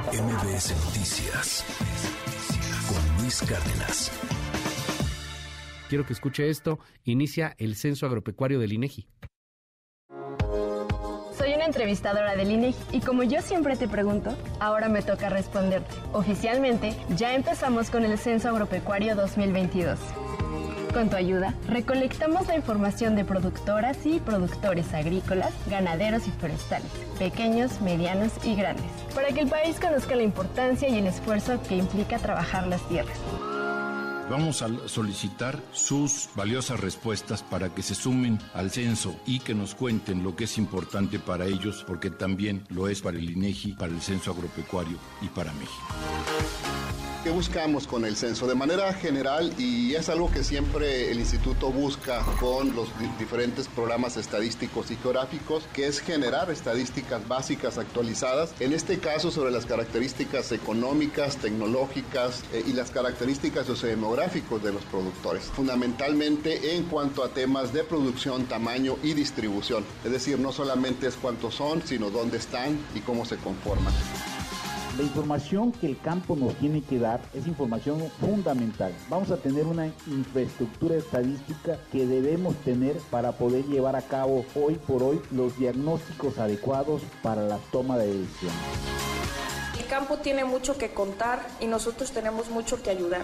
MBS Noticias con Luis Cárdenas. Quiero que escuche esto. Inicia el censo agropecuario del INEGI. Soy una entrevistadora del INEGI y como yo siempre te pregunto, ahora me toca responderte. Oficialmente, ya empezamos con el censo agropecuario 2022. Con tu ayuda, recolectamos la información de productoras y productores agrícolas, ganaderos y forestales, pequeños, medianos y grandes, para que el país conozca la importancia y el esfuerzo que implica trabajar las tierras. Vamos a solicitar sus valiosas respuestas para que se sumen al censo y que nos cuenten lo que es importante para ellos, porque también lo es para el INEGI, para el censo agropecuario y para México. ¿Qué buscamos con el censo? De manera general, y es algo que siempre el instituto busca con los diferentes programas estadísticos y geográficos, que es generar estadísticas básicas actualizadas, en este caso sobre las características económicas, tecnológicas eh, y las características sociodemográficos de los productores, fundamentalmente en cuanto a temas de producción, tamaño y distribución. Es decir, no solamente es cuántos son, sino dónde están y cómo se conforman. La información que el campo nos tiene que dar es información fundamental. Vamos a tener una infraestructura estadística que debemos tener para poder llevar a cabo hoy por hoy los diagnósticos adecuados para la toma de decisiones. El campo tiene mucho que contar y nosotros tenemos mucho que ayudar.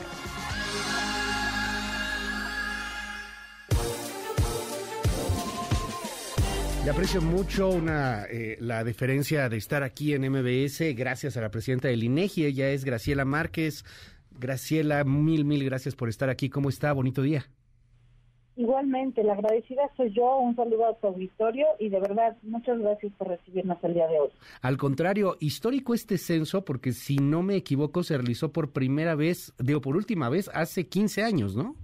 Le aprecio mucho una, eh, la diferencia de estar aquí en MBS gracias a la presidenta del INEGI. Ella es Graciela Márquez. Graciela, mil, mil gracias por estar aquí. ¿Cómo está? Bonito día. Igualmente, la agradecida soy yo. Un saludo a tu auditorio y de verdad, muchas gracias por recibirnos el día de hoy. Al contrario, histórico este censo porque si no me equivoco se realizó por primera vez, digo por última vez, hace 15 años, ¿no?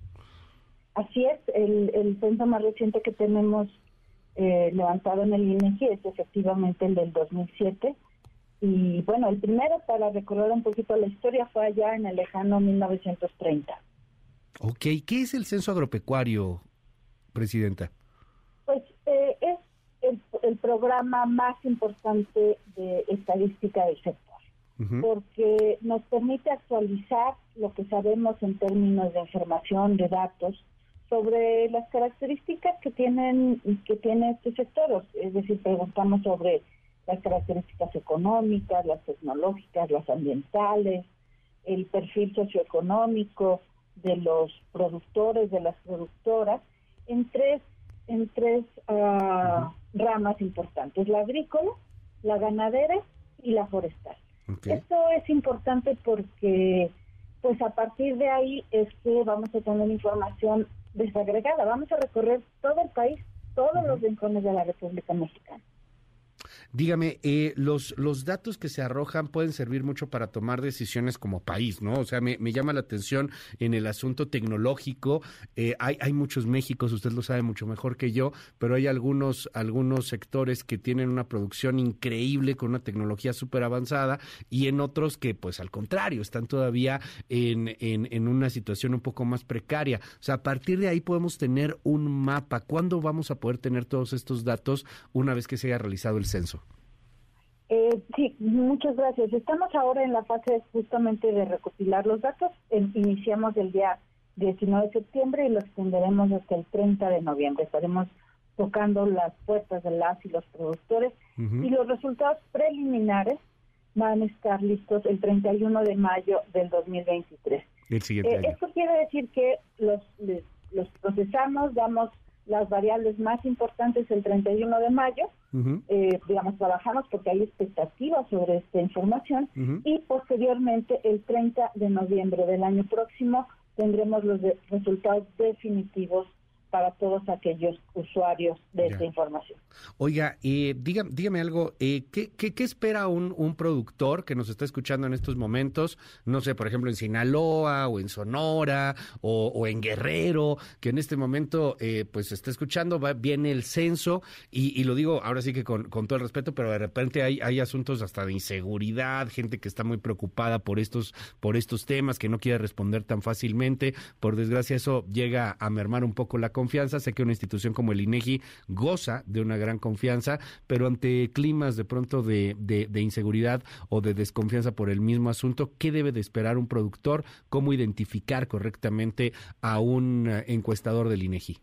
Así es, el, el censo más reciente que tenemos eh, levantado en el INEGI es efectivamente el del 2007. Y bueno, el primero, para recordar un poquito la historia, fue allá en el lejano 1930. Ok, ¿qué es el censo agropecuario, Presidenta? Pues eh, es el, el, programa más importante de estadística del sector, porque nos permite actualizar lo que sabemos en términos de información, de datos, sobre las características que tienen que tiene este sector, es decir, preguntamos sobre las características económicas, las tecnológicas, las ambientales, el perfil socioeconómico de los productores, de las productoras, en tres, en tres uh, ramas importantes, la agrícola, la ganadera y la forestal. Okay. Esto es importante porque pues a partir de ahí es que vamos a tener información desagregada. Vamos a recorrer todo el país, todos uh -huh. los rincones de la República Mexicana. Dígame, eh, los, los datos que se arrojan pueden servir mucho para tomar decisiones como país, ¿no? O sea, me, me llama la atención en el asunto tecnológico. Eh, hay, hay muchos Méxicos, usted lo sabe mucho mejor que yo, pero hay algunos, algunos sectores que tienen una producción increíble con una tecnología súper avanzada y en otros que, pues al contrario, están todavía en, en, en una situación un poco más precaria. O sea, a partir de ahí podemos tener un mapa. ¿Cuándo vamos a poder tener todos estos datos una vez que se haya realizado el censo? Eh, sí, muchas gracias. Estamos ahora en la fase justamente de recopilar los datos. Iniciamos el día 19 de septiembre y lo extenderemos hasta el 30 de noviembre. Estaremos tocando las puertas de las y los productores uh -huh. y los resultados preliminares van a estar listos el 31 de mayo del 2023. El siguiente eh, esto quiere decir que los, los procesamos, damos las variables más importantes el 31 de mayo, uh -huh. eh, digamos, trabajamos porque hay expectativas sobre esta información uh -huh. y posteriormente el 30 de noviembre del año próximo tendremos los de resultados definitivos para todos aquellos usuarios de ya. esta información. Oiga, eh, dígame, dígame algo, eh, ¿qué, qué, qué espera un, un, productor que nos está escuchando en estos momentos? No sé, por ejemplo, en Sinaloa o en Sonora o, o en Guerrero, que en este momento eh, pues está escuchando, va, viene el censo y, y lo digo ahora sí que con, con, todo el respeto, pero de repente hay, hay asuntos hasta de inseguridad, gente que está muy preocupada por estos, por estos temas, que no quiere responder tan fácilmente. Por desgracia eso llega a mermar un poco la confianza confianza. Sé que una institución como el INEGI goza de una gran confianza, pero ante climas de pronto de, de, inseguridad o de desconfianza por el mismo asunto, ¿qué debe de esperar un productor? ¿Cómo identificar correctamente a un eh, encuestador del INEGI?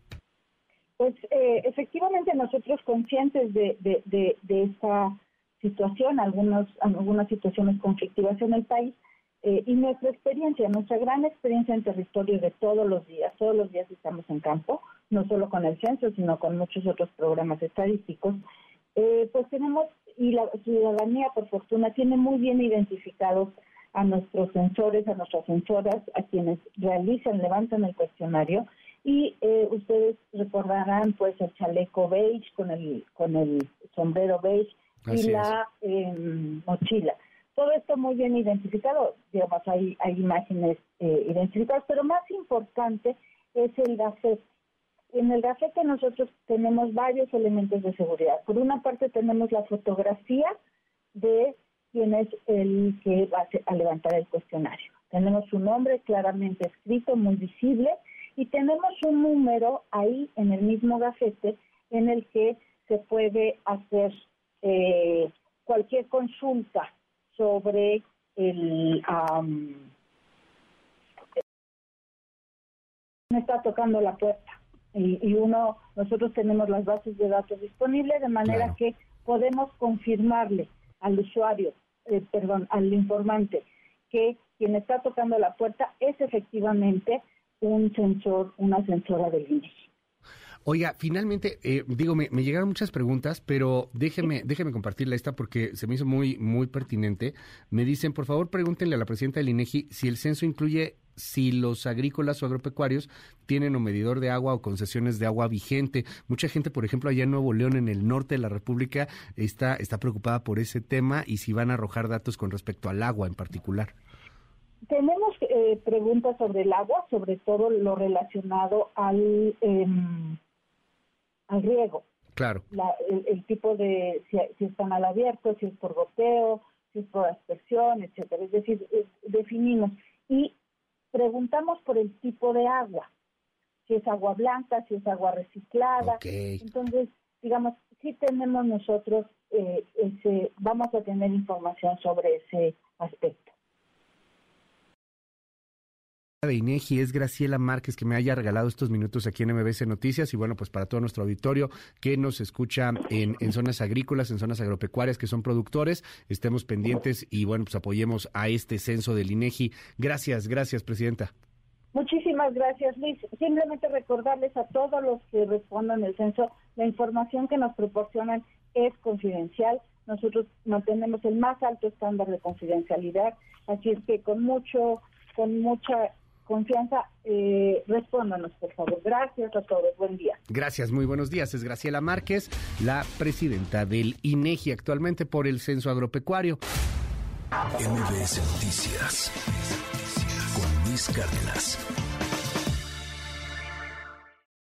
Pues eh, efectivamente nosotros conscientes de, de, de, esta situación, algunos, algunas situaciones conflictivas en el país, eh, y nuestra experiencia, nuestra gran experiencia en territorio de todos los días, todos los días estamos en campo, no solo con el censo, sino con muchos otros programas estadísticos, eh, pues tenemos, y la ciudadanía por fortuna tiene muy bien identificados a nuestros sensores, a nuestras sensoras, a quienes realizan, levantan el cuestionario, y eh, ustedes recordarán pues el chaleco beige con el, con el sombrero beige y la em, mochila muy bien identificado, digamos, hay, hay imágenes eh, identificadas, pero más importante es el gafete. En el gafete nosotros tenemos varios elementos de seguridad. Por una parte tenemos la fotografía de quién es el que va a levantar el cuestionario. Tenemos su nombre claramente escrito, muy visible, y tenemos un número ahí en el mismo gafete en el que se puede hacer eh, cualquier consulta sobre el... me está tocando la puerta y, uno, nosotros tenemos las bases de datos disponibles de manera que podemos confirmarle al usuario, eh, perdón, al informante que quien está tocando la puerta es efectivamente un sensor, una sensora del INEGI. Oiga, finalmente, eh, digo, me, llegaron muchas preguntas, pero déjeme, déjeme compartirla esta porque se me hizo muy, muy pertinente. Me dicen, por favor, pregúntenle a la presidenta del INEGI si el censo incluye si los agrícolas o agropecuarios tienen un medidor de agua o concesiones de agua vigente. Mucha gente, por ejemplo, allá en Nuevo León, en el norte de la República, está, está preocupada por ese tema y si van a arrojar datos con respecto al agua en particular. Tenemos eh, preguntas sobre el agua, sobre todo lo relacionado al em, al riego. Claro. el, tipo de, si, si, están al abierto, si es por goteo, si es por aspersión, etcétera. Es decir, definimos y preguntamos por el tipo de agua, si es agua blanca, si es agua reciclada. Entonces, digamos, si tenemos nosotros, eh, ese, vamos a tener información sobre ese aspecto de INEGI es Graciela Márquez que me haya regalado estos minutos aquí en MBC Noticias y bueno, pues para todo nuestro auditorio que nos escucha en, en, zonas agrícolas, en zonas agropecuarias que son productores, estemos pendientes y bueno, pues apoyemos a este censo del INEGI. Gracias, gracias, Presidenta. Muchísimas gracias, Luis. Simplemente recordarles a todos los que respondan el censo, la información que nos proporcionan es confidencial. Nosotros mantenemos el más alto estándar de confidencialidad, así es que con mucho, con mucha confianza, eh, respóndanos, por favor. Gracias a todos. Buen día. Gracias, muy buenos días. Es Graciela Márquez, la presidenta del INEGI actualmente por el Censo Agropecuario. MBS Noticias con Luis Cárdenas.